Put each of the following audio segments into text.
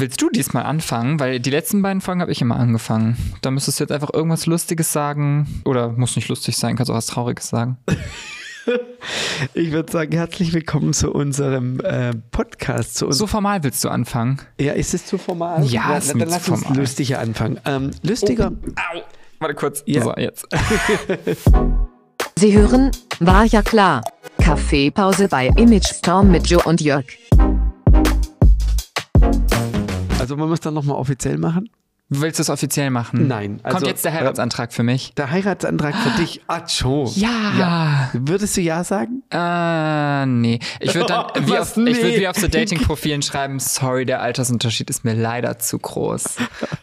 Willst du diesmal anfangen? Weil die letzten beiden Folgen habe ich immer angefangen. Da müsstest du jetzt einfach irgendwas Lustiges sagen. Oder muss nicht lustig sein, kannst auch was Trauriges sagen. Ich würde sagen, herzlich willkommen zu unserem äh, Podcast. Zu uns So formal willst du anfangen? ja, ist es zu formal? Ja, Na, ist dann mir lass zu uns formal. lustiger anfangen. Ähm, lustiger. Au! Warte kurz. Ja. So, jetzt. Sie hören, war ja klar. Kaffeepause bei Image Storm mit Joe und Jörg. Also wir es dann nochmal offiziell machen? Willst du es offiziell machen? Nein, Kommt also, jetzt der Heiratsantrag für mich? Der Heiratsantrag für dich. Ach, schon. Ja. Würdest du ja sagen? Äh, nee. Ich würde dann wie Was? auf, ich würd Nee. wie auf so Dating-Profilen schreiben, sorry, der Altersunterschied ist mir leider zu groß.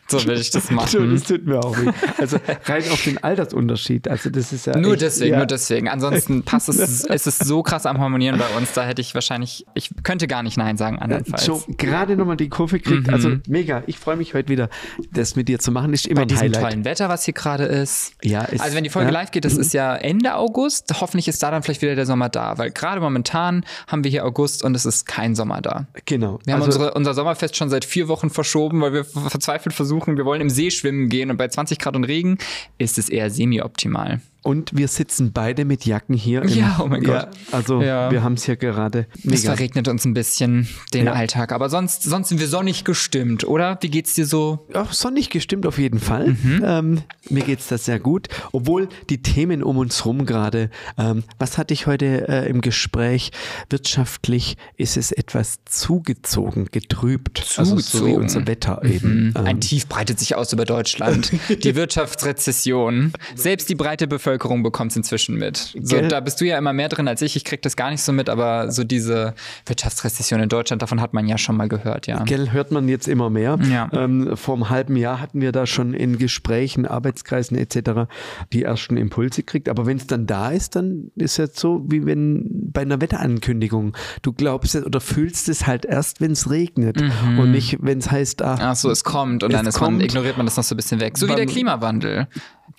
So will ich das machen. das tut mir auch weh. Also rein auf den Altersunterschied. Also das ist ja Nur echt, deswegen, ja. nur deswegen. Ansonsten passt es, es ist so krass am Harmonieren bei uns, da hätte ich wahrscheinlich, ich könnte gar nicht Nein sagen, andernfalls. So, gerade nochmal die Kurve kriegt. Mhm. Also mega. Ich freue mich heute wieder, das mit dir zu machen. Ist immer bei ein diesem Highlight. tollen Wetter, was hier gerade ist. Ja, ist- also wenn die Folge ja. live geht, das ist ja Ende August. Hoffentlich ist da dann vielleicht wieder der Sommer da, weil gerade momentan haben wir hier August und es ist kein Sommer da. Genau. Wir haben also, unsere, unser Sommerfest schon seit vier Wochen verschoben, weil wir verzweifelt versuchen, wir wollen im See schwimmen gehen und bei 20 Grad und Regen ist es eher semi-optimal. Und wir sitzen beide mit Jacken hier. Im, Ja, oh mein Ja, Gott. also Ja. wir haben es hier gerade. Es Mega. verregnet uns ein bisschen den Ja. Alltag, aber sonst, sonst sind wir sonnig gestimmt, oder? Wie geht's dir so? Auch sonnig gestimmt auf jeden Fall. Mhm. Ähm, mir geht's das sehr gut. Obwohl die Themen um uns rum gerade, ähm, was hatte ich heute äh, im Gespräch? Wirtschaftlich ist es etwas zugezogen, getrübt. Also so wie Zugezogen. unser Wetter eben. Ähm, Ein Tief breitet sich aus über Deutschland. Die Wirtschaftsrezession. Selbst die breite Bevölkerung bekommt es inzwischen mit. So, da bist du ja immer mehr drin als ich. Ich krieg das gar nicht so mit, aber so diese Wirtschaftsrezession in Deutschland, davon hat man ja schon mal gehört, ja. Gell, hört man jetzt immer mehr. Ja. Ähm, vor einem halben Jahr hatten wir da schon in Gesprächen, Arbeitskreisen etc. die ersten Impulse gekriegt. Aber wenn es dann da ist, dann ist es so, wie wenn bei einer Wetterankündigung. Du glaubst es oder fühlst es halt erst, wenn es regnet und nicht, wenn es heißt, ah, Ach so, es kommt und dann ist man, kommt. ignoriert man das noch so ein bisschen weg. So wie der Klimawandel.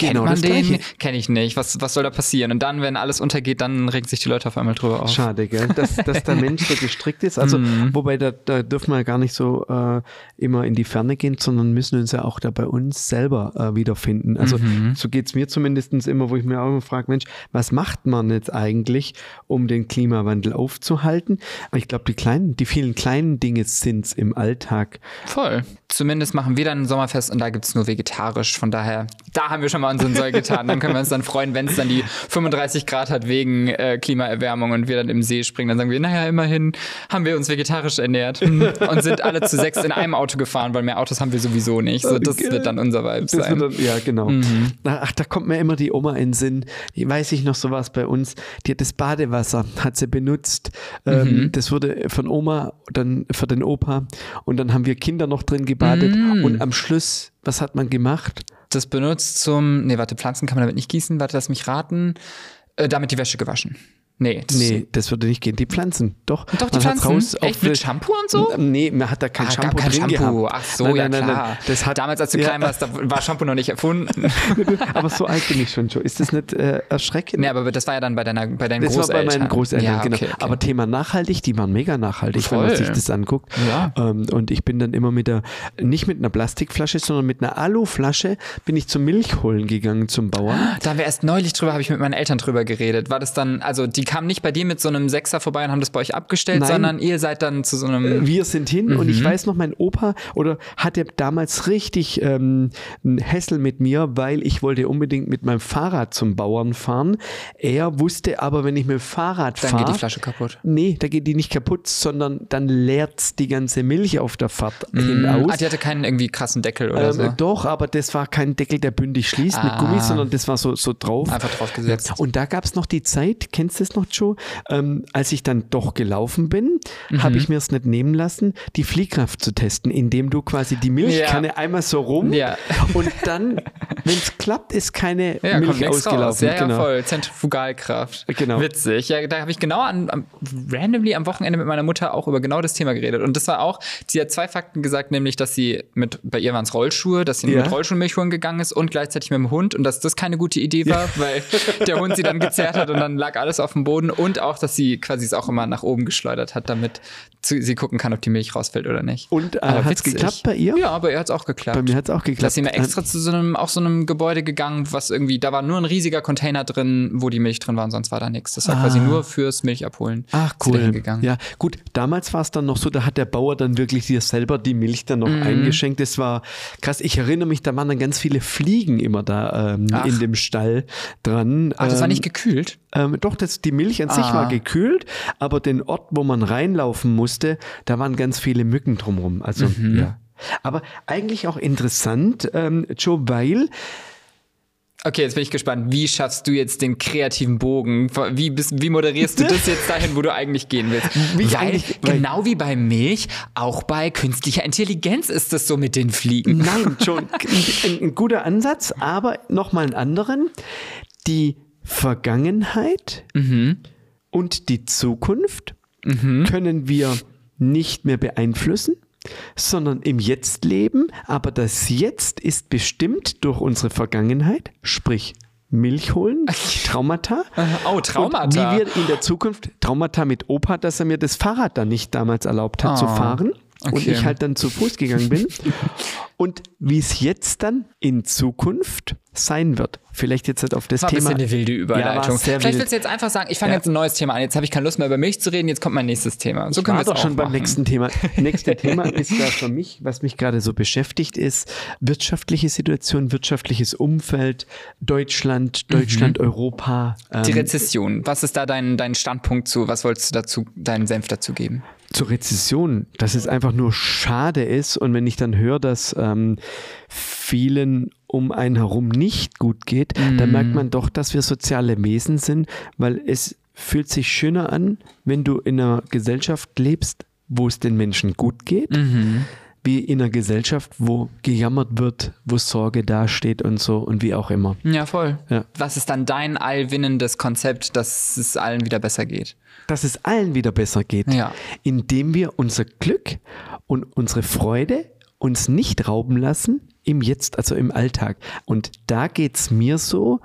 Genau, Kennt man das den? Kenne ich nicht. Was, was soll da passieren? Und dann, wenn alles untergeht, dann regen sich die Leute auf einmal drüber auf. Schade, gell? Dass, dass der Mensch so gestrickt ist. Also, Mhm. wobei da, da dürfen wir gar nicht so äh, immer in die Ferne gehen, sondern müssen uns ja auch da bei uns selber äh, wiederfinden. Also, Mhm. so geht's mir zumindest immer, wo ich mir auch immer frage, Mensch, was macht man jetzt eigentlich, um den Klimawandel aufzuhalten? Aber ich glaube, die kleinen, die vielen kleinen Dinge sind's im Alltag. Voll. Zumindest machen wir dann ein Sommerfest und da gibt's nur vegetarisch. Von daher, da haben wir schon mal unseren Soll getan. Dann können wir uns dann freuen, wenn es dann die 35 Grad hat wegen äh, Klimaerwärmung und wir dann im See springen. Dann sagen wir, naja, immerhin haben wir uns vegetarisch ernährt und sind alle zu sechs in einem Auto gefahren, weil mehr Autos haben wir sowieso nicht. So, das wird dann unser Vibe sein. dann, ja, genau. Mhm. Ach, da kommt mir immer die Oma in den Sinn. Ich weiß ich noch sowas bei uns. Die hat das Badewasser, hat sie benutzt. Ähm, Mhm. das wurde von Oma, dann für den Opa. Und dann haben wir Kinder noch drin gebadet. Mhm. Und am Schluss, was hat man gemacht? Das benutzt zum, nee, warte, Pflanzen kann man damit nicht gießen. Warte, lass mich raten. Äh, damit die Wäsche gewaschen. Nee, das Nee, das würde nicht gehen. Die Pflanzen, doch. Doch, die Pflanzen? raus Echt mit Shampoo und so? Nee, man hat da kein Ah, Shampoo kein drin Shampoo. gehabt. Ach so, Nein, ja nein, klar. nein. Das hat, Damals, als du Ja. klein warst, da war Shampoo noch nicht erfunden. aber so alt bin ich schon schon. Ist das nicht äh, erschreckend? nee, aber das war ja dann bei, deiner, bei deinen Das war Großeltern. bei meinen Großeltern, ja, genau. okay, okay. Aber Thema nachhaltig, die waren mega nachhaltig, wenn man Voll. sich das anguckt. Ja. Ähm, und ich bin dann immer mit der, nicht mit einer Plastikflasche, sondern mit einer Aluflasche bin ich zum Milch holen gegangen zum Bauern. Da haben wir erst neulich drüber, habe ich mit meinen Eltern drüber geredet. War das dann, also die kamen nicht bei dir mit so einem Sechser vorbei und haben das bei euch abgestellt, Nein. sondern ihr seid dann zu so einem. Wir sind hin und ich weiß noch, mein Opa oder hatte damals richtig ähm, einen Hessel mit mir, weil ich wollte unbedingt mit meinem Fahrrad zum Bauern fahren. Er wusste aber, wenn ich mit dem Fahrrad Dann fahre, geht die Flasche kaputt. Nee, da geht die nicht kaputt, sondern dann leert's die ganze Milch auf der Fahrt hinaus. Ah, die hatte keinen irgendwie krassen Deckel oder Ähm, so. Doch, aber das war kein Deckel, der bündig schließt mit Ah. Gummi, sondern das war so, so drauf. Einfach draufgesetzt. Und da gab es noch die Zeit, kennst du das noch, Joe? Ähm, als ich dann doch gelaufen bin, Mhm. habe ich mir es nicht nehmen lassen, die Fliehkraft zu testen, indem du quasi die Milchkanne einmal so rum Ja. und dann wenn es klappt, ist keine Ja, Milch nichts raus. ausgelaufen. Ja, ja, genau. voll. Zentrifugalkraft. Genau. Witzig. Ja, da habe ich genau an, am, randomly am Wochenende mit meiner Mutter auch über genau das Thema geredet. Und das war auch, sie hat zwei Fakten gesagt, nämlich, dass sie mit, bei ihr waren es Rollschuhe, dass sie Ja. mit Rollschuhmilch holen gegangen ist und gleichzeitig mit dem Hund und dass das keine gute Idee war, weil der Hund sie dann gezerrt hat und dann lag alles auf dem Boden und auch, dass sie quasi es auch immer nach oben geschleudert hat, damit sie gucken kann, ob die Milch rausfällt oder nicht. Und äh, hat es geklappt bei ihr? Ja, bei ihr hat es auch geklappt. Bei mir hat es auch geklappt. Da ist sie mir extra zu so einem, auch so einem Gebäude gegangen, was irgendwie, da war nur ein riesiger Container drin, wo die Milch drin war und sonst war da nichts. Das war quasi nur fürs Milchabholen. Ach cool. Ja, gut. Damals war es dann noch so, da hat der Bauer dann wirklich dir selber die Milch dann Mhm. noch eingeschenkt. Das war krass. Ich erinnere mich, da waren dann ganz viele Fliegen immer da ähm, in dem Stall dran. Ach, das war Ähm, nicht gekühlt. Ähm, doch, das, die Milch an sich Ah. war gekühlt, aber den Ort, wo man reinlaufen musste, da waren ganz viele Mücken drumherum. Also, Mhm. ja. Aber eigentlich auch interessant, ähm, Joe, weil Okay, jetzt bin ich gespannt. Wie schaffst du jetzt den kreativen Bogen? Wie, bist, wie moderierst du das jetzt dahin, wo du eigentlich gehen willst? Wie Weil, eigentlich- weil- genau wie bei Milch, auch bei künstlicher Intelligenz ist das so mit den Fliegen. Nein, schon ein, ein guter Ansatz, aber nochmal einen anderen. Die Vergangenheit und die Zukunft können wir nicht mehr beeinflussen, sondern im Jetzt leben. Aber das Jetzt ist bestimmt durch unsere Vergangenheit, sprich Milch holen, Traumata. Oh, Traumata. Und wie wir in der Zukunft, Traumata mit Opa, dass er mir das Fahrrad dann nicht damals erlaubt hat zu Oh, fahren. Und okay. ich halt dann zu Fuß gegangen bin. und wie es jetzt dann in Zukunft sein wird. Vielleicht jetzt halt auf das Das war ein Thema. bisschen eine wilde Ja, Überleitung. sehr Vielleicht wild. willst du jetzt einfach sagen, ich fange Ja. jetzt ein neues Thema an. Jetzt habe ich keine Lust mehr über Milch zu reden, jetzt kommt mein nächstes Thema. So Ich können wir doch auch schon beim machen. nächsten Thema. Nächste Thema ist da für mich, was mich gerade so beschäftigt, ist wirtschaftliche Situation, wirtschaftliches Umfeld, Deutschland, Deutschland, Europa. ähm, Mhm. Die Rezession. Was ist da dein, dein Standpunkt zu? Was wolltest du dazu, deinen Senf dazu geben? Zur Rezession, dass es einfach nur schade ist und wenn ich dann höre, dass ähm, vielen um einen herum nicht gut geht, dann merkt man doch, dass wir soziale Wesen sind, weil es fühlt sich schöner an, wenn du in einer Gesellschaft lebst, wo es den Menschen gut geht, wie in einer Gesellschaft, wo gejammert wird, wo Sorge dasteht und so und wie auch immer. Ja, voll. Ja. Was ist dann dein allwinnendes Konzept, dass es allen wieder besser geht? Dass es allen wieder besser geht, Ja. indem wir unser Glück und unsere Freude uns nicht rauben lassen im Jetzt, also im Alltag. Und da geht es mir so,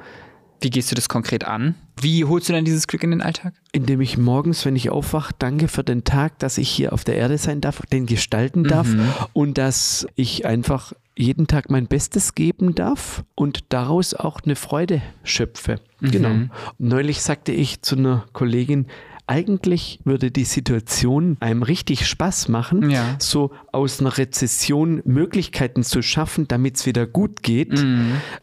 Wie gehst du das konkret an? Wie holst du denn dieses Glück in den Alltag? indem ich morgens, wenn ich aufwache, danke für den Tag, dass ich hier auf der Erde sein darf, den gestalten darf und dass ich einfach jeden Tag mein Bestes geben darf und daraus auch eine Freude schöpfe. Genau. Neulich sagte ich zu einer Kollegin, eigentlich würde die Situation einem richtig Spaß machen, Ja. so aus einer Rezession Möglichkeiten zu schaffen, damit es wieder gut geht,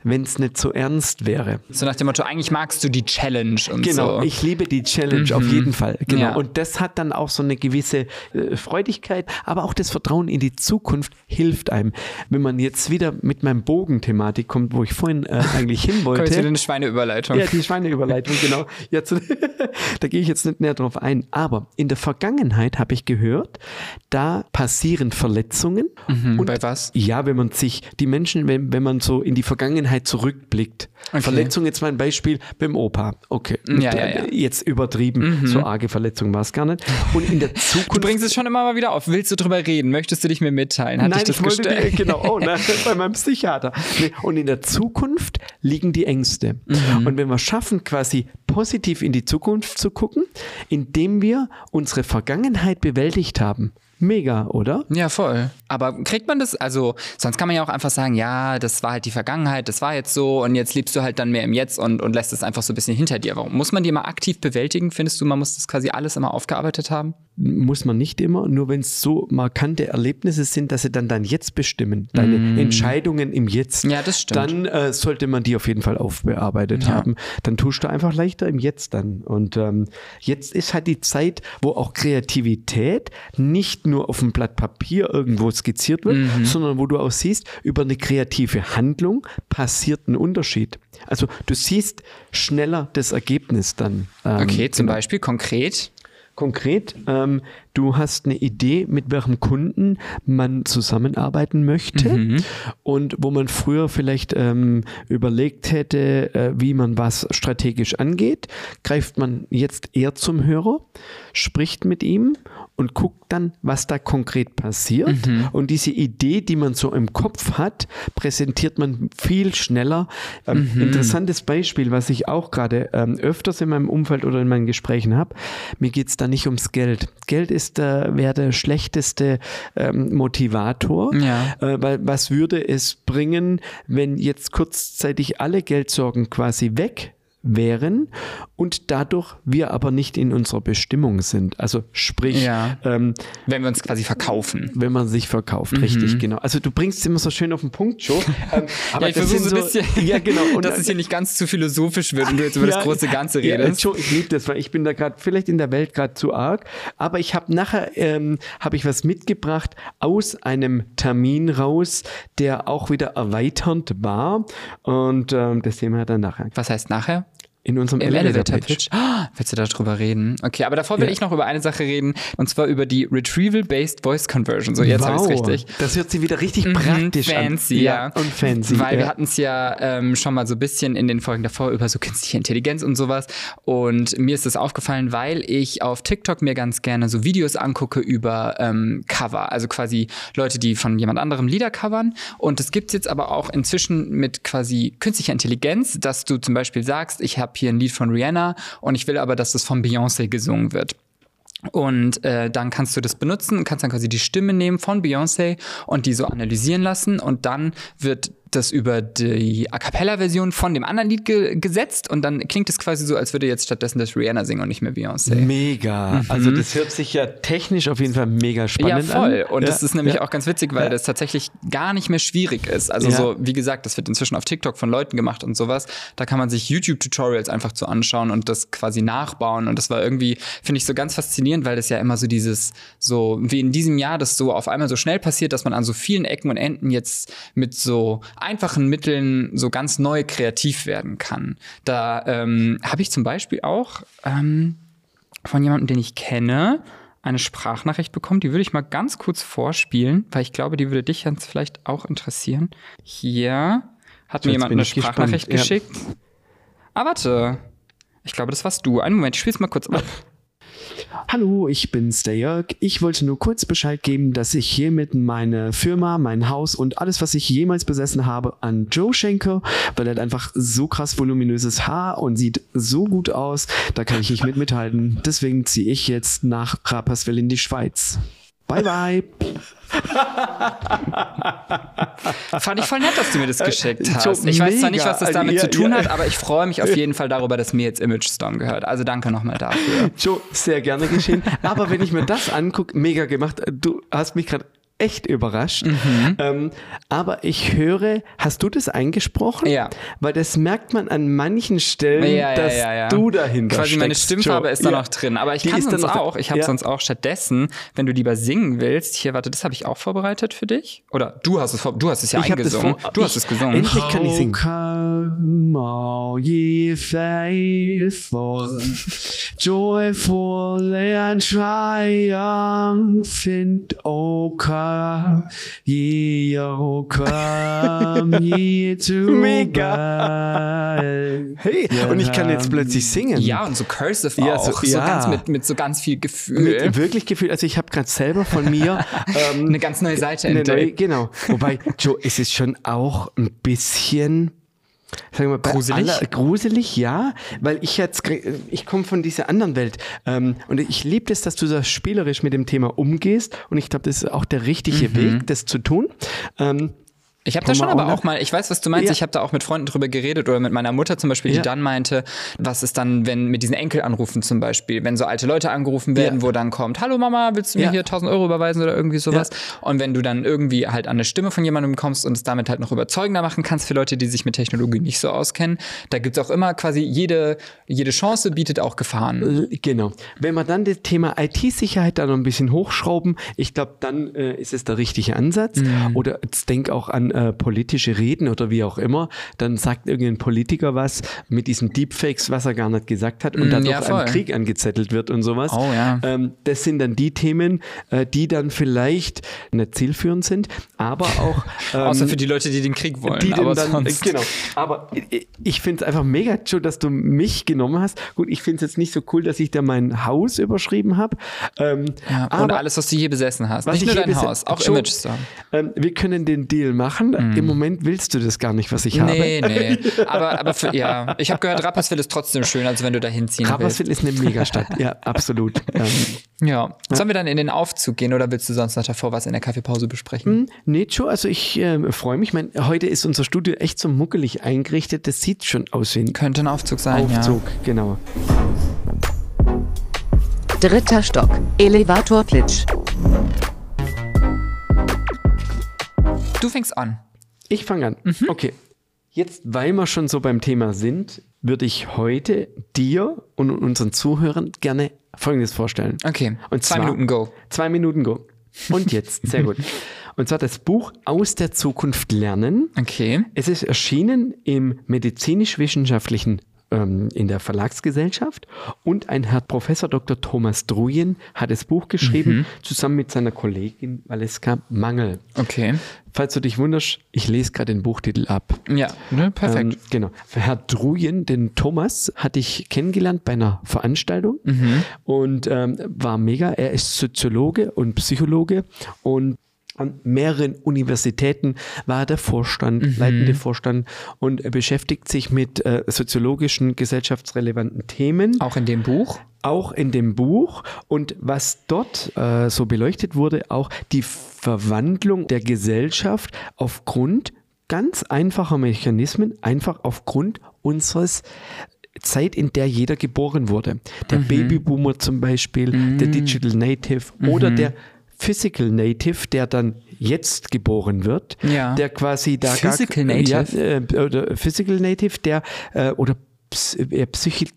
wenn es nicht so ernst wäre. So nach dem Motto, eigentlich magst du die Challenge und Genau, so. ich liebe die Challenge auf jeden Fall. Genau. Ja. Und das hat dann auch so eine gewisse äh, Freudigkeit, aber auch das Vertrauen in die Zukunft hilft einem. Wenn man jetzt wieder mit meinem Bogen-Thematik kommt, wo ich vorhin äh, eigentlich hin Kommt jetzt wieder wollte. eine Schweineüberleitung. Ja, die Schweineüberleitung, genau. Jetzt, da gehe ich jetzt nicht näher drauf ein. Aber in der Vergangenheit habe ich gehört, da passieren Verletzungen. Mhm, und bei was? Ja, wenn man sich, die Menschen, wenn, wenn man so in die Vergangenheit zurückblickt. Okay. Verletzung, jetzt mal ein Beispiel beim Opa. Okay. Ja, ja, ja. Jetzt übertrieben. So arge Verletzung war es gar nicht. Und in der Zukunft. Du bringst es schon immer mal wieder auf. Willst du drüber reden? Möchtest du dich mir mitteilen? Hat Nein, ich wollte die, genau, oh, nein, bei meinem Psychiater. Und in der Zukunft liegen die Ängste. Mhm. Und wenn wir schaffen, quasi positiv in die Zukunft zu gucken, indem wir unsere Vergangenheit bewältigt haben. Mega, oder? Ja, voll. Aber kriegt man das, also sonst kann man ja auch einfach sagen, ja, das war halt die Vergangenheit, das war jetzt so und jetzt lebst du halt dann mehr im Jetzt und, und lässt es einfach so ein bisschen hinter dir. Warum muss man die mal aktiv bewältigen? Findest du, man muss das quasi alles immer aufgearbeitet haben? Muss man nicht immer, nur wenn es so markante Erlebnisse sind, dass sie dann dein Jetzt bestimmen, deine Entscheidungen im Jetzt. Ja, das stimmt. Dann äh, sollte man die auf jeden Fall aufbearbeitet haben. Dann tust du einfach leichter im Jetzt dann. Und ähm, jetzt ist halt die Zeit, wo auch Kreativität nicht nur auf dem Blatt Papier irgendwo skizziert wird, Mhm. sondern wo du auch siehst, über eine kreative Handlung passiert ein Unterschied. Also du siehst schneller das Ergebnis dann. Ähm, Okay, zum genau. Beispiel konkret. Konkret, ähm, du hast eine Idee, mit welchem Kunden man zusammenarbeiten möchte Mhm. und wo man früher vielleicht ähm, überlegt hätte, äh, wie man was strategisch angeht, greift man jetzt eher zum Hörer, spricht mit ihm und guckt dann, was da konkret passiert. Mhm. Und diese Idee, die man so im Kopf hat, präsentiert man viel schneller. Ähm, Mhm. Interessantes Beispiel, was ich auch gerade ähm, öfters in meinem Umfeld oder in meinen Gesprächen habe. Mir geht es da nicht ums Geld. Geld ist äh, wäre der schlechteste ähm, Motivator. Ja. Äh, weil was würde es bringen, wenn jetzt kurzzeitig alle Geldsorgen quasi weg wären und dadurch wir aber nicht in unserer Bestimmung sind. Also sprich, Ja. ähm, Wenn wir uns quasi verkaufen. wenn man sich verkauft, richtig, genau. Also du bringst es immer so schön auf den Punkt, Joe. Ähm, aber ja, ich versuche so ein bisschen, ja genau. Und dass es hier nicht ganz zu philosophisch wird und du jetzt über das große Ganze ja, redest. Joe, ich liebe das, weil ich bin da gerade vielleicht in der Welt gerade zu arg. Aber ich habe nachher ähm, habe ich was mitgebracht aus einem Termin raus, der auch wieder erweiternd war. Und ähm, das sehen wir dann nachher Was heißt nachher? In unserem Im Elevator Elevator Pitch. Pitch. Ah, willst du darüber reden? Okay, aber davor will Ja. ich noch über eine Sache reden und zwar über die Retrieval-Based Voice Conversion. So, jetzt habe ich es richtig. Das hört sich wieder richtig Mhm, praktisch fancy, an. ja. Und fancy. Weil wir ja. hatten es ja ähm, schon mal so ein bisschen in den Folgen davor über so künstliche Intelligenz und sowas. Und mir ist das aufgefallen, weil ich auf TikTok mir ganz gerne so Videos angucke über ähm, Cover. Also quasi Leute, die von jemand anderem Lieder covern. Und es gibt jetzt aber auch inzwischen mit quasi künstlicher Intelligenz, dass du zum Beispiel sagst, ich habe hier ein Lied von Rihanna und ich will aber, dass das von Beyoncé gesungen wird. Und äh, dann kannst du das benutzen kannst dann quasi die Stimme nehmen von Beyoncé und die so analysieren lassen und dann wird das über die A cappella-Version von dem anderen Lied ge gesetzt und dann klingt es quasi so, als würde jetzt stattdessen das Rihanna singen und nicht mehr Beyoncé. Mega. Also das hört sich ja technisch auf jeden Fall mega Ja, spannend voll. an. Und ja, das ist nämlich ja. auch ganz witzig, weil das tatsächlich gar nicht mehr schwierig ist. Also Ja. so, wie gesagt, das wird inzwischen auf TikTok von Leuten gemacht und sowas. Da kann man sich YouTube-Tutorials einfach zu anschauen und das quasi nachbauen. Und das war irgendwie, finde ich, so ganz faszinierend, weil das ja immer so dieses, so wie in diesem Jahr, das so auf einmal so schnell passiert, dass man an so vielen Ecken und Enden jetzt mit so einfachen Mitteln so ganz neu kreativ werden kann. Da ähm, habe ich zum Beispiel auch ähm, von jemandem, den ich kenne, eine Sprachnachricht bekommen. Die würde ich mal ganz kurz vorspielen, weil ich glaube, die würde dich jetzt vielleicht auch interessieren. Hier hat mir jemand eine ich gespannt, Sprachnachricht ja. geschickt. Ah, warte. Ich glaube, das warst du. Einen Moment, ich spiel's mal kurz ab. Hallo, ich bin's, der Jörg. Ich wollte nur kurz Bescheid geben, dass ich hiermit meine Firma, mein Haus und alles, was ich jemals besessen habe, an Joe schenke, weil er hat einfach so krass voluminöses Haar und sieht so gut aus. Da kann ich nicht mit mithalten. Deswegen ziehe ich jetzt nach Rapperswil in die Schweiz. Bye, bye. Fand ich voll nett, dass du mir das geschickt so hast. Ich weiß zwar nicht, was das mega. damit Ja, zu tun ja. hat, aber ich freue mich auf jeden Fall darüber, dass mir jetzt Image Storm gehört. Also danke nochmal dafür. Joe, sehr gerne geschehen. Aber wenn ich mir das angucke, mega gemacht. Du hast mich gerade echt überrascht. Mhm. Ähm, aber ich höre, hast du das eingesprochen? Ja. Weil das merkt man an manchen Stellen, Ja, ja, dass ja, ja. du dahinter Quasi meine steckst, Stimmfarbe Joe. ist da Ja. noch drin. Aber ich Die kann sonst auch. Ich habe ja. sonst auch stattdessen, wenn du lieber singen willst, hier, warte, das habe ich auch vorbereitet für dich. Oder du hast es, du hast es ja Ich eingesungen. du hast ich- es gesungen. Endlich kann ich singen. Oh, Come all ye faithful, joyful and triumphant, O come, ye, O come, ye to Mega. Hey, und ich kann jetzt plötzlich singen. Ja, und so cursive Ja, auch. so- So, ja. ganz mit, mit so ganz viel Gefühl. Mit wirklich Gefühl, also ich habe gerade selber von mir ähm, Eine ganz neue Seite neue, entdeckt. genau. Wobei, Joe, es ist schon auch ein bisschen sagen wir, bei Gruselig? Aller, gruselig, ja, weil ich jetzt, ich komme von dieser anderen Welt ähm, und ich liebe es, dass du so spielerisch mit dem Thema umgehst und ich glaube, das ist auch der richtige Mhm. Weg, das zu tun. Ähm, Ich habe da schon aber auch mal, ich weiß, was du meinst, Ja. ich habe da auch mit Freunden drüber geredet oder mit meiner Mutter zum Beispiel, die Ja. dann meinte, was ist dann, wenn mit diesen Enkelanrufen zum Beispiel, wenn so alte Leute angerufen werden, Ja. wo dann kommt, hallo Mama, willst du mir hier 1000 Euro überweisen oder irgendwie sowas? Und wenn du dann irgendwie halt an eine Stimme von jemandem kommst und es damit halt noch überzeugender machen kannst für Leute, die sich mit Technologie nicht so auskennen, da gibt's auch immer quasi jede, jede Chance bietet auch Gefahren. L- Genau. Wenn wir dann das Thema IT-Sicherheit da noch ein bisschen hochschrauben, ich glaube, dann äh, ist es der richtige Ansatz. Mhm. Oder jetzt denk auch an äh, politische Reden oder wie auch immer, dann sagt irgendein Politiker was mit diesen Deepfakes, was er gar nicht gesagt hat und Mm, dadurch ja, ein Krieg angezettelt wird und sowas. Oh, ja. ähm, das sind dann die Themen, äh, die dann vielleicht nicht zielführend sind, aber auch ähm, Außer für die Leute, die den Krieg wollen. die aber dann, sonst. genau. Aber ich, ich finde es einfach mega, Joe, dass du mich genommen hast. Gut, ich finde es jetzt nicht so cool, dass ich da mein Haus überschrieben habe. Ähm, Ja, und alles, was du je besessen hast. Nicht ich nur dein Haus, auch Joe, Image Store. ähm, wir können den Deal machen. Im Moment willst du das gar nicht, was ich habe. Nee, nee. Aber, aber für, ja, ich habe gehört, Rapperswil ist trotzdem schön, als wenn du da hinziehen willst. Rapperswil ist eine Megastadt. ja, absolut. Ähm, Ja. Sollen wir dann in den Aufzug gehen oder willst du sonst noch davor was in der Kaffeepause besprechen? Hm, nee, Joe, also ich ähm, freue mich. Ich mein, heute ist unser Studio echt so muckelig eingerichtet. Das sieht schon aus wie ein Könnte ein Aufzug sein, Aufzug. Genau. Dritter Stock. Elevatorplitsch. Du fängst an. Ich fange an. Mhm. Okay. Jetzt, weil wir schon so beim Thema sind, würde ich heute dir und unseren Zuhörern gerne Folgendes vorstellen. Okay. Und Zwei zwar- Minuten Go. Zwei Minuten Go. Und jetzt, sehr gut. Und zwar das Buch Aus der Zukunft lernen. Okay. Es ist erschienen im medizinisch-wissenschaftlichen ähm, in der Verlagsgesellschaft und ein Herr Professor Dr. Thomas Druyen hat das Buch geschrieben, Mhm. zusammen mit seiner Kollegin Valeska Mangel. Okay. Falls du dich wunderst, ich lese gerade den Buchtitel ab. Ja, ne, perfekt. Ähm, genau. Herr Druyen, den Thomas, hatte ich kennengelernt bei einer Veranstaltung Mhm. und ähm, war mega. Er ist Soziologe und Psychologe und an mehreren Universitäten war er der Vorstand, Mhm. leitende Vorstand und er beschäftigt sich mit äh, soziologischen, gesellschaftsrelevanten Themen Auch in dem Buch. auch in dem Buch und was dort äh, so beleuchtet wurde, auch die Verwandlung der Gesellschaft aufgrund ganz einfacher Mechanismen, einfach aufgrund unseres Zeit, in der jeder geboren wurde. Der Mhm. Babyboomer zum Beispiel, der Digital Native Mhm. oder der Physical Native, der dann jetzt geboren wird, Ja. der quasi da Physical gar, Native? Ja, äh, oder Physical Native, der äh, oder äh, Psychi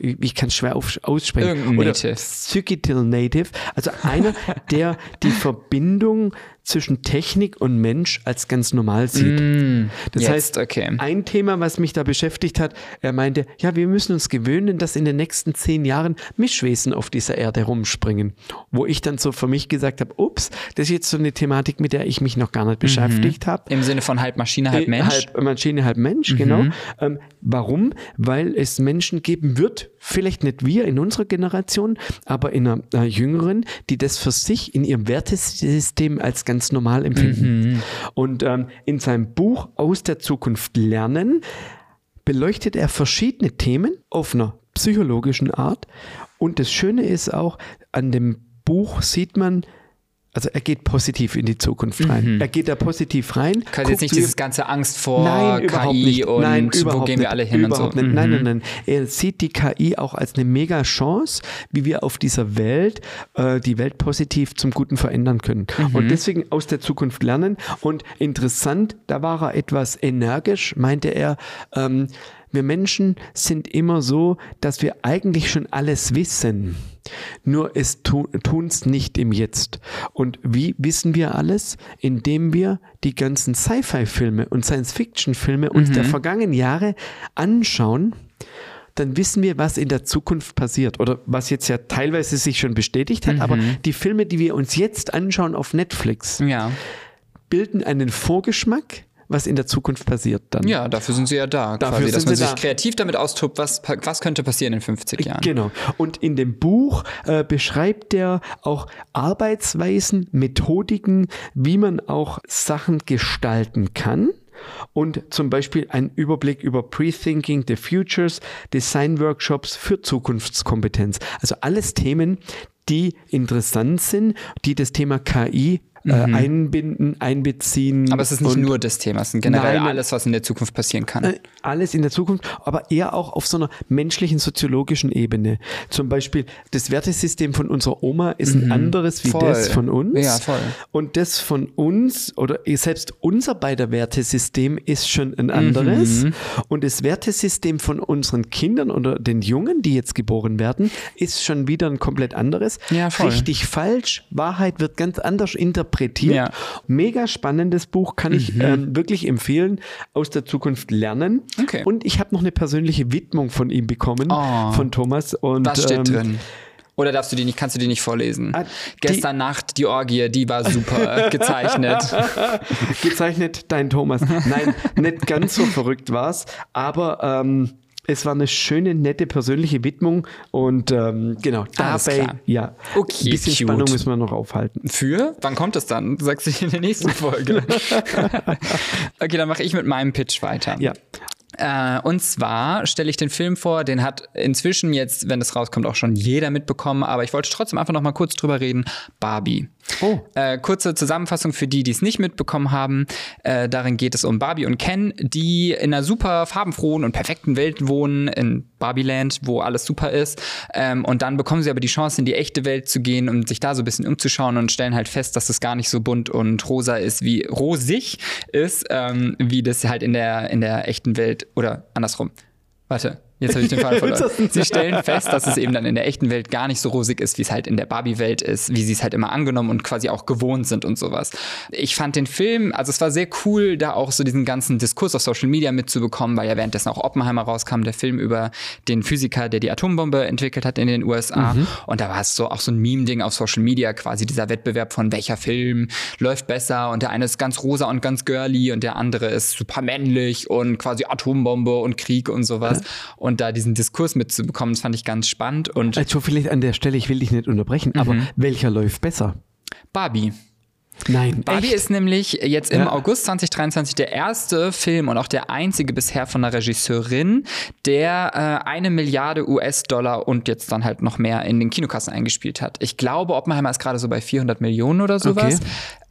ich kann es schwer auf, aussprechen. Irgendein oder Native. Psychical Native, also einer, der die Verbindung zwischen Technik und Mensch als ganz normal sieht. Mm, Das jetzt, heißt, okay. ein Thema, was mich da beschäftigt hat, er meinte, ja, wir müssen uns gewöhnen, dass in den nächsten zehn Jahren Mischwesen auf dieser Erde rumspringen. Wo ich dann so für mich gesagt habe, ups, das ist jetzt so eine Thematik, mit der ich mich noch gar nicht beschäftigt habe. Im Sinne von halb Maschine, halb Äh, Mensch. Halb Maschine, halb Mensch, genau. Ähm, warum? Weil es Menschen geben wird, vielleicht nicht wir in unserer Generation, aber in einer, einer jüngeren, die das für sich in ihrem Wertesystem als ganz normal empfinden. Und ähm, in seinem Buch Aus der Zukunft lernen beleuchtet er verschiedene Themen auf einer psychologischen Art. Und das Schöne ist auch, an dem Buch sieht man, also er geht positiv in die Zukunft rein. Er geht da positiv rein. Quasi jetzt nicht dieses ganze Angst vor Nein, KI nicht. und nein, wo gehen wir alle hin und so. Nicht. Nein, Mhm. nein, nein. Er sieht die KI auch als eine mega Chance, wie wir auf dieser Welt äh, die Welt positiv zum Guten verändern können. Mhm. Und deswegen aus der Zukunft lernen. Und interessant, da war er etwas energisch, meinte er, ähm, wir Menschen sind immer so, dass wir eigentlich schon alles wissen. Nur es tu, tun es nicht im Jetzt. Und wie wissen wir alles? Indem wir die ganzen Sci-Fi-Filme und Science-Fiction-Filme uns Mhm. der vergangenen Jahre anschauen dann wissen wir, was in der Zukunft passiert oder was jetzt ja teilweise sich schon bestätigt hat. Aber Mhm. die Filme, die wir uns jetzt anschauen auf Netflix, Ja. bilden einen Vorgeschmack, was in der Zukunft passiert dann. ja, dafür sind sie ja da, Dafür quasi, dass sind man sie sich da. kreativ damit austobt, was, was könnte passieren in 50 Jahren. Genau. Und in dem Buch äh, beschreibt er auch Arbeitsweisen, Methodiken, wie man auch Sachen gestalten kann. Und zum Beispiel ein Überblick über Pre-Thinking the Futures, Design-Workshops für Zukunftskompetenz. Also alles Themen, die interessant sind, die das Thema KI äh, einbinden, einbeziehen. Mhm. Aber es ist nicht nur das Thema, es sind generell Nein, alles, was in der Zukunft passieren kann. äh, alles in der Zukunft, aber eher auch auf so einer menschlichen, soziologischen Ebene. Zum Beispiel, das Wertesystem von unserer Oma ist ein anderes wie Mhm. Voll. das von uns. Ja, voll. Und das von uns oder selbst unser beider Wertesystem ist schon ein anderes. Mhm. Und das Wertesystem von unseren Kindern oder den Jungen, die jetzt geboren werden, ist schon wieder ein komplett anderes. Ja, voll. Richtig, falsch, Wahrheit wird ganz anders interpretiert interpretiert. Ja. Mega spannendes Buch, kann ich ähm, wirklich empfehlen. Aus der Zukunft lernen. Okay. Und ich habe noch eine persönliche Widmung von ihm bekommen, Oh. von Thomas. Und, Was steht ähm, drin? Oder darfst du die nicht, kannst du die nicht vorlesen? Ah, die- Gestern Nacht die Orgie, die war super gezeichnet. Gezeichnet dein Thomas. Nein, nicht ganz so verrückt war's, aber ähm, es war eine schöne, nette persönliche Widmung und ähm, genau, dabei, ja, Okay, ein bisschen cute. Spannung müssen wir noch aufhalten. Für? Wann kommt es dann? Sagst du in der nächsten Folge. okay, dann mache ich mit meinem Pitch weiter. Ja, Äh, und zwar stelle ich den Film vor, den hat inzwischen jetzt, wenn es rauskommt, auch schon jeder mitbekommen, aber ich wollte trotzdem einfach noch mal kurz drüber reden. Barbie. Oh. Äh, kurze Zusammenfassung für die, die es nicht mitbekommen haben. Äh, darin geht es um Barbie und Ken, die in einer super farbenfrohen und perfekten Welt wohnen, in Barbieland, wo alles super ist. Ähm, und dann bekommen sie aber die Chance, in die echte Welt zu gehen und sich da so ein bisschen umzuschauen und stellen halt fest, dass es gar nicht so bunt und rosa ist, wie rosig ist, ähm, wie das halt in der, in der echten Welt oder andersrum. Warte, jetzt habe ich den Fall verloren. Sie stellen fest, dass es eben dann in der echten Welt gar nicht so rosig ist, wie es halt in der Barbie-Welt ist, wie sie es halt immer angenommen und quasi auch gewohnt sind und sowas. Ich fand den Film, also es war sehr cool, da auch so diesen ganzen Diskurs auf Social Media mitzubekommen, weil ja währenddessen auch Oppenheimer rauskam, der Film über den Physiker, der die Atombombe entwickelt hat in den USA. Und da war es so auch so ein Meme-Ding auf Social Media, quasi dieser Wettbewerb von welcher Film läuft besser und der eine ist ganz rosa und ganz girly und der andere ist super männlich und quasi Atombombe und Krieg und sowas. Und da diesen Diskurs mitzubekommen, das fand ich ganz spannend. Und also vielleicht an der Stelle, ich will dich nicht unterbrechen, aber Mhm. welcher läuft besser? Barbie. Nein, Barbie echt? ist nämlich jetzt im Ja. August 2023 der erste Film und auch der einzige bisher von einer Regisseurin, der äh, eine Milliarde US-Dollar und jetzt dann halt noch mehr in den Kinokassen eingespielt hat. Ich glaube, Oppenheimer ist gerade so bei 400 Millionen oder sowas. Okay.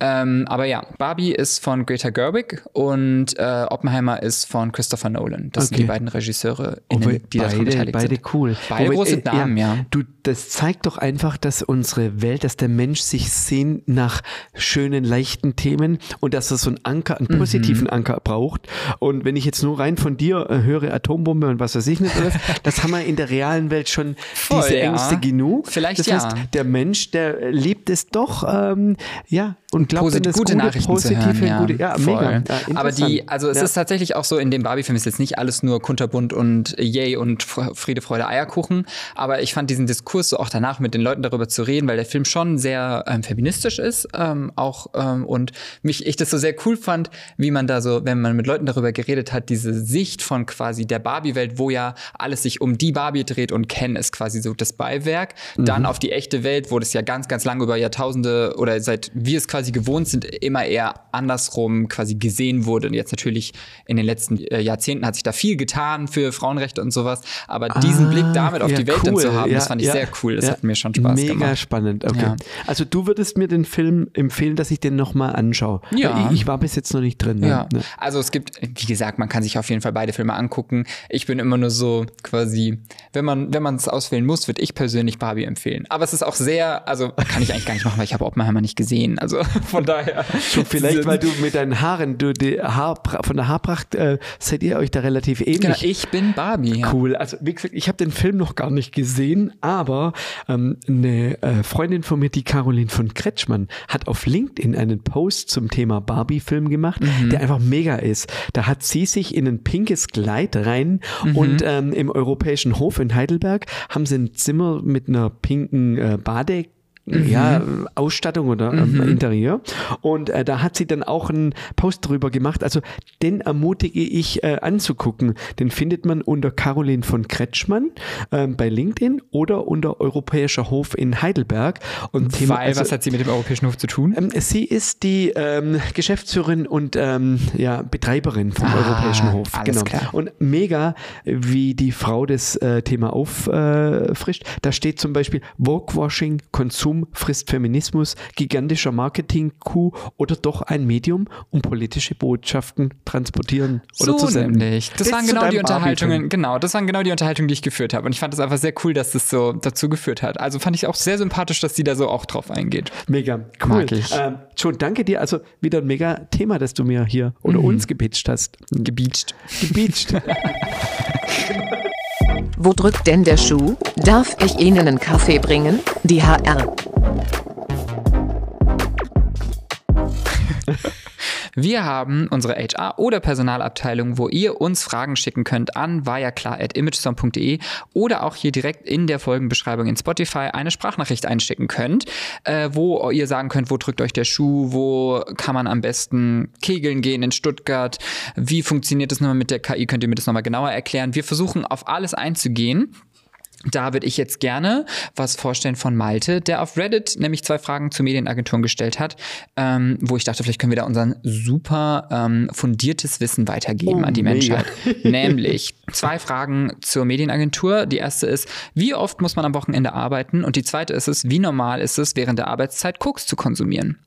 Ähm, aber ja, Barbie ist von Greta Gerwig und äh, Oppenheimer ist von Christopher Nolan. Das sind Okay. die beiden Regisseure, Wobei die daran beide, beteiligt beide sind. cool. Beide Wobei, große äh, Damen, ja. Du, das zeigt doch einfach, dass unsere Welt, dass der Mensch sich sehnt nach schönen, leichten Themen und dass er so einen Anker, einen positiven Mhm. Anker braucht. Und wenn ich jetzt nur rein von dir äh, höre, Atombombe und was weiß ich nicht alles, das haben wir in der realen Welt schon Voll, diese ja. Ängste genug. Vielleicht das ja. heißt, der Mensch, der liebt es doch, ähm, ja, und glaubt Posit das gute gute, Nachrichten positive, zu hören, ja. gute, ja, mega. Ja, Aber die, also es ja. ist tatsächlich auch so, in dem Barbie-Film ist jetzt nicht alles nur kunterbunt und Yay und Friede, Freude, Eierkuchen. Aber ich fand diesen Diskurs so auch danach mit den Leuten darüber zu reden, weil der Film schon sehr ähm, feministisch ist, ähm, auch ähm, und mich ich das so sehr cool fand, wie man da so, wenn man mit Leuten darüber geredet hat, diese Sicht von quasi der Barbie-Welt, wo ja alles sich um die Barbie dreht und Ken ist quasi so das Beiwerk, dann auf die echte Welt, wo das ja ganz, ganz lange über Jahrtausende oder seit wir es quasi gewohnt sind, immer eher andersrum quasi gesehen wurde. Und jetzt natürlich in den letzten äh, Jahrzehnten hat sich da viel getan für Frauenrechte und sowas. Aber diesen Blick damit auf Ah, Ja, die Welt dann cool. zu haben, Ja, das fand ich ja, sehr cool. Das hat mir schon Spaß Mega gemacht. spannend, okay. Also du würdest mir den Film empfehlen, dass ich den nochmal anschaue. Ja. Ich, ich war bis jetzt noch nicht drin. ne? Ja, Ne? also es gibt, wie gesagt, man kann sich auf jeden Fall beide Filme angucken. Ich bin immer nur so quasi, wenn man wenn man es auswählen muss, würde ich persönlich Barbie empfehlen. Aber es ist auch sehr, also kann ich eigentlich gar nicht machen, weil ich habe Oppenheimer nicht gesehen. Also von daher. So, vielleicht, weil du mit deinen Haaren, du die Haar, von der Haarpracht, äh, seid ihr euch da relativ ähnlich. Genau, ich bin Barbie. Ja. Cool. Also wie gesagt, ich habe den Film noch gar nicht gesehen, aber ähm, eine äh, Freundin von mir, die Caroline von Kretschmann, hat auf LinkedIn einen Post zum Thema Barbie-Film gemacht, Mhm. der einfach mega ist. Da hat sie sich in ein pinkes Kleid rein Mhm. und ähm, im Europäischen Hof in Heidelberg haben sie ein Zimmer mit einer pinken äh, Bade ja, Ausstattung oder ähm, Interieur. Und äh, da hat sie dann auch einen Post drüber gemacht. Also den ermutige ich äh, anzugucken. Den findet man unter Caroline von Kretschmann ähm, bei LinkedIn oder unter Europäischer Hof in Heidelberg. Und Thema, Weil, also, was hat sie mit dem Europäischen Hof zu tun? ähm, sie ist die ähm, Geschäftsführerin und ähm, ja, Betreiberin vom Ah, Europäischen Hof. Genau. klar. Und mega, wie die Frau das äh, Thema auffrischt. da steht zum Beispiel Vogue-Washing, Konsum frisst Feminismus, gigantischer Marketing-Coup oder doch ein Medium, um politische Botschaften transportieren oder zu so senden. nämlich. Das, waren zu genau die. Unterhaltungen, genau, das waren genau die Unterhaltungen, die ich geführt habe. Und ich fand es einfach sehr cool, dass das so dazu geführt hat. Also fand ich auch sehr sympathisch, dass sie da so auch drauf eingeht. Mega, cool. Mag ich. Ähm, Joe, danke dir. Also wieder ein mega Thema, das du mir hier oder Mhm. uns gepitcht hast. Gebeacht. Gebeacht. Wo drückt denn der Schuh? Darf ich Ihnen einen Kaffee bringen? Die HR. Wir haben unsere HR- oder Personalabteilung, wo ihr uns Fragen schicken könnt an war ja klar at imagestorm.de oder auch hier direkt in der Folgenbeschreibung in Spotify eine Sprachnachricht einschicken könnt, äh, wo ihr sagen könnt, wo drückt euch der Schuh, wo kann man am besten kegeln gehen in Stuttgart, wie funktioniert das nochmal mit der KI, könnt ihr mir das nochmal genauer erklären. Wir versuchen auf alles einzugehen. Da würde ich jetzt gerne was vorstellen von Malte, der auf Reddit nämlich zwei Fragen zu Medienagenturen gestellt hat, ähm, wo ich dachte, vielleicht können wir da unser super ähm, fundiertes Wissen weitergeben Oh, an die mega. Menschheit. nämlich zwei Fragen zur Medienagentur. Die erste ist, wie oft muss man am Wochenende arbeiten? Und die zweite ist es, wie normal ist es, während der Arbeitszeit Koks zu konsumieren?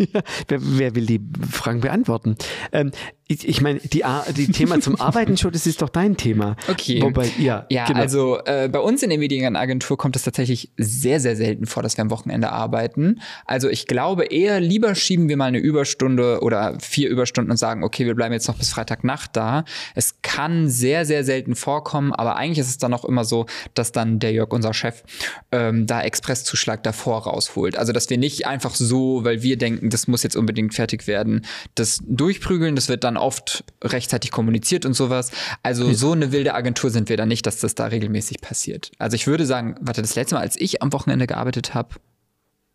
Wer, wer will die Fragen beantworten? Ähm, ich, ich meine, die, die Thema zum Arbeiten schon, das ist doch dein Thema. Okay. Wobei, ja, Ja, genau. also äh, bei uns in der Medienagentur kommt es tatsächlich sehr, sehr selten vor, dass wir am Wochenende arbeiten. Also ich glaube eher, lieber schieben wir mal eine Überstunde oder vier Überstunden und sagen, okay, wir bleiben jetzt noch bis Freitagnacht da. Es kann sehr, sehr selten vorkommen, aber eigentlich ist es dann auch immer so, dass dann der Jörg, unser Chef, ähm, da Expresszuschlag davor rausholt. Also dass wir nicht einfach so, weil wir denken, das muss jetzt unbedingt fertig werden, das durchprügeln. Das wird dann oft rechtzeitig kommuniziert und sowas. Also so eine wilde Agentur sind wir da nicht, dass das da regelmäßig passiert. Also ich würde sagen, warte, das letzte Mal, als ich am Wochenende gearbeitet habe,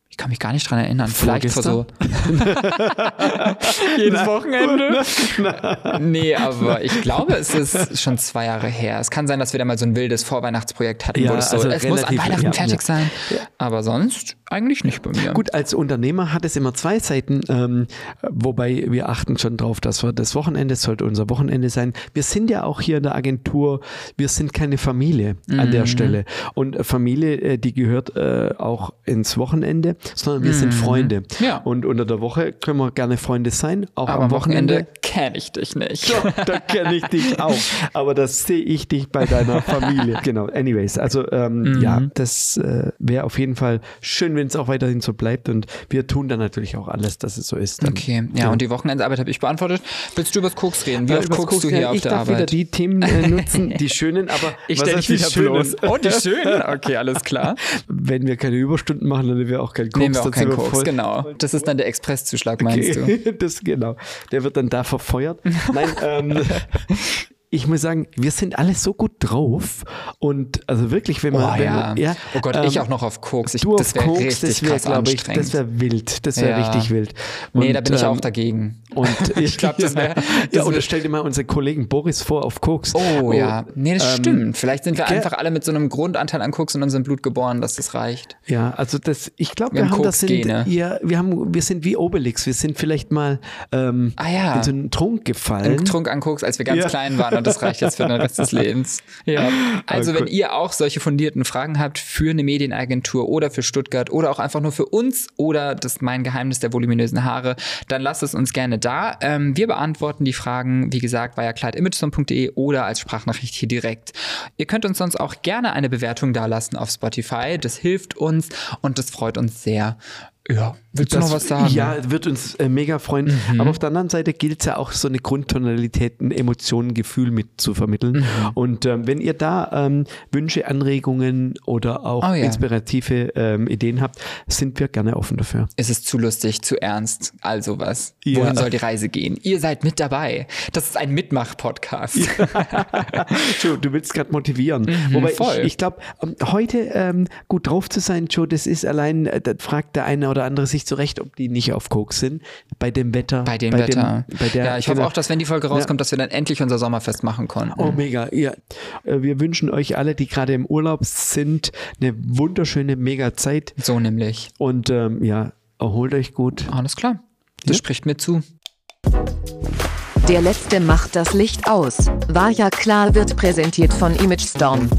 ich kann mich gar nicht dran erinnern. Vielleicht vor so. Jedes Wochenende? nee, aber ich glaube, es ist schon zwei Jahre her. Es kann sein, dass wir da mal so ein wildes Vorweihnachtsprojekt hatten, Ja, wo das so, also es muss an Weihnachten ja, fertig ja. sein. Aber sonst eigentlich nicht bei mir. Gut, als Unternehmer hat es immer zwei Seiten, ähm, wobei wir achten schon drauf, dass wir das Wochenende sollte unser Wochenende sein. Wir sind ja auch hier in der Agentur, wir sind keine Familie an Mhm. der Stelle. Und Familie, äh, die gehört äh, auch ins Wochenende, sondern wir sind Freunde. Mhm. Ja. Und unter der Woche können wir gerne Freunde sein, auch aber am Wochenende. kenne ich dich nicht. Doch, da kenne ich dich auch. Aber das sehe ich dich bei deiner Familie. Genau. Anyways, also ähm, Mhm. ja, das äh, wäre auf jeden Fall schön, wenn es auch weiterhin so bleibt. Und wir tun dann natürlich auch alles, dass es so ist. Dann. Okay, ja, und die Wochenendarbeit habe ich beantwortet. Willst du übers Koks reden? Wie Ja, oft guckst du hier ja, auf ich der darf wieder Arbeit? die Themen äh, nutzen, die schönen, aber ich stelle dich wieder schönen? bloß. Oh, die schönen? Okay, alles klar. Wenn wir keine Überstunden machen, dann wir auch keinen Koks. Nehmen wir auch keinen Koks, voll- genau. Das ist dann der Expresszuschlag, meinst du? das genau. Der wird dann da verfeuert. Nein, ähm, ich muss sagen, wir sind alle so gut drauf und also wirklich, wenn Oh man, wenn ja. man ja, oh Gott, ähm, ich auch noch auf Koks. Ich, du das auf wäre Koks, richtig das wäre, glaube ich, das wäre wild, das wäre Ja. richtig wild. nee, Und, da bin ich ähm, auch dagegen. Und Ich glaub, das wär- ja, wär- stell dir mal unseren Kollegen Boris vor auf Koks. Oh, ja. Nee, das ähm, stimmt. Vielleicht sind wir einfach alle mit so einem Grundanteil an Koks in unserem Blut geboren, dass das reicht. Ja, also das, ich glaube, Wir wir, haben haben das sind, ja, wir haben, wir sind wie Obelix. Wir sind vielleicht mal ähm, Ah ja. in so einen Trunk gefallen. Ein Trunk an Koks, als wir ganz klein waren und das reicht jetzt für den Rest des Lebens. Ja. Also, wenn ihr auch solche fundierten Fragen habt für eine Medienagentur oder für Stuttgart oder auch einfach nur für uns oder das mein Geheimnis der voluminösen Haare, dann lasst es uns gerne da. Ähm, wir beantworten die Fragen, wie gesagt, via kleidimageson.de oder als Sprachnachricht hier direkt. Ihr könnt uns sonst auch gerne eine Bewertung dalassen auf Spotify. Das hilft uns und das freut uns sehr. Ja, willst du Das- noch was sagen? Ja, wird uns äh, mega freuen. Mhm. Aber auf der anderen Seite gilt es ja auch, so eine Grundtonalität, ein Emotionen, Gefühl mit zu vermitteln. Mhm. Und ähm, wenn ihr da ähm, Wünsche, Anregungen oder auch Oh ja. inspirative ähm, Ideen habt, sind wir gerne offen dafür. Es ist zu lustig, zu ernst, also was. Ja. Wohin soll die Reise gehen? Ihr seid mit dabei. Das ist ein Mitmach-Podcast. Joe, du willst gerade motivieren. Wobei Mhm, voll. ich, ich glaube, heute ähm, gut drauf zu sein, Joe, das ist allein, äh, da fragt der eine oder andere sich zurecht, ob die nicht auf Koks sind. Bei dem Wetter. Bei dem Wetter. Dem, bei der, ja, ich hoffe auch, dass wenn die Folge rauskommt, dass wir dann endlich unser Sommerfest machen konnten. Oh, mega. Ja. Äh, Wir wünschen euch alle, die gerade im Urlaub sind, eine wunderschöne, mega Zeit. So nämlich. Und ähm, ja, erholt euch gut. Alles klar. Das Ja. spricht mir zu. Der letzte macht das Licht aus. War ja klar wird präsentiert von Image Storm.